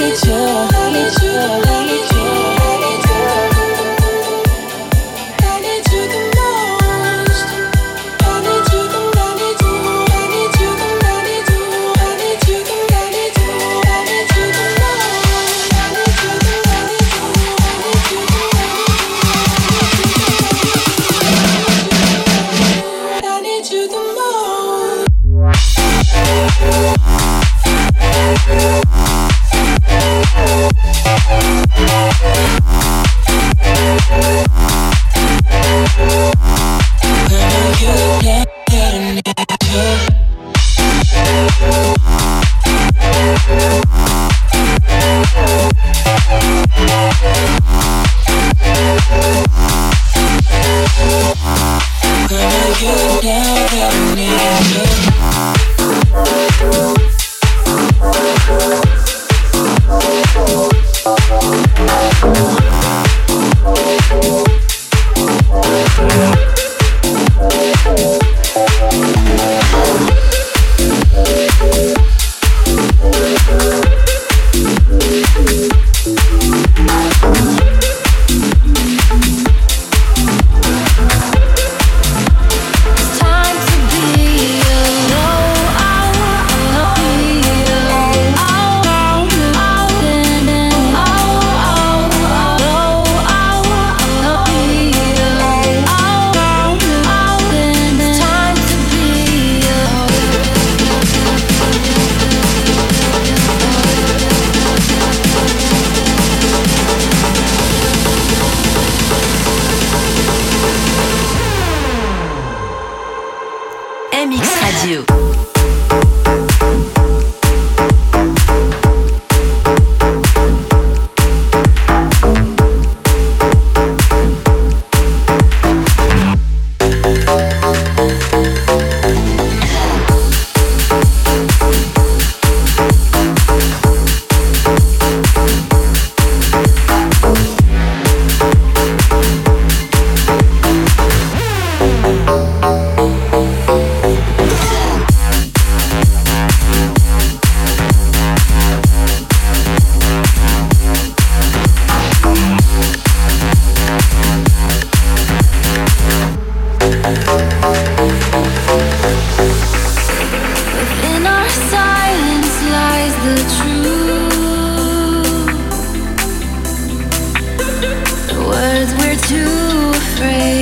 need you? I need you, I need you. too afraid.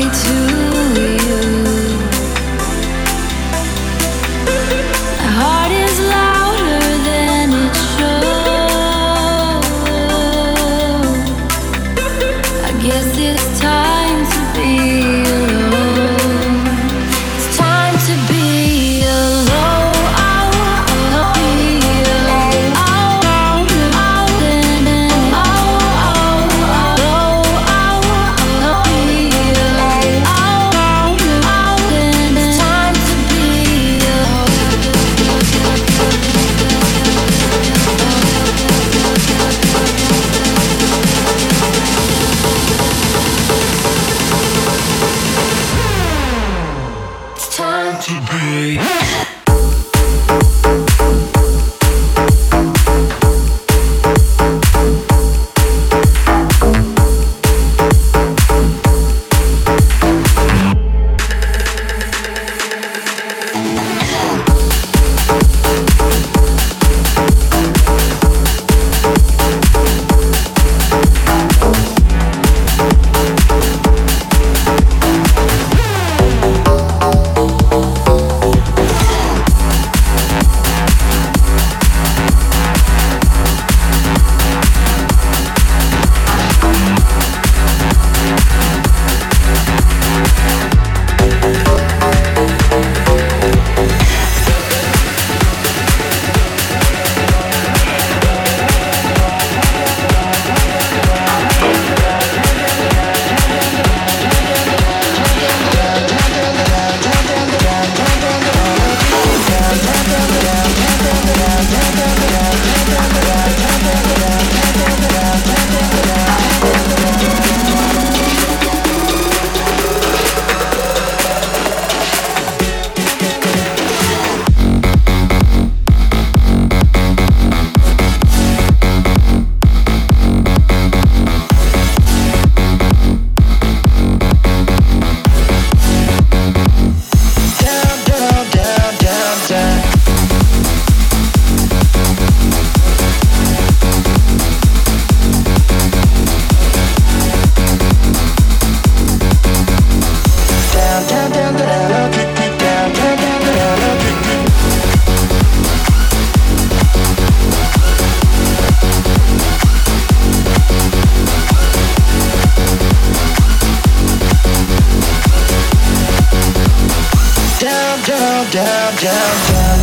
Mix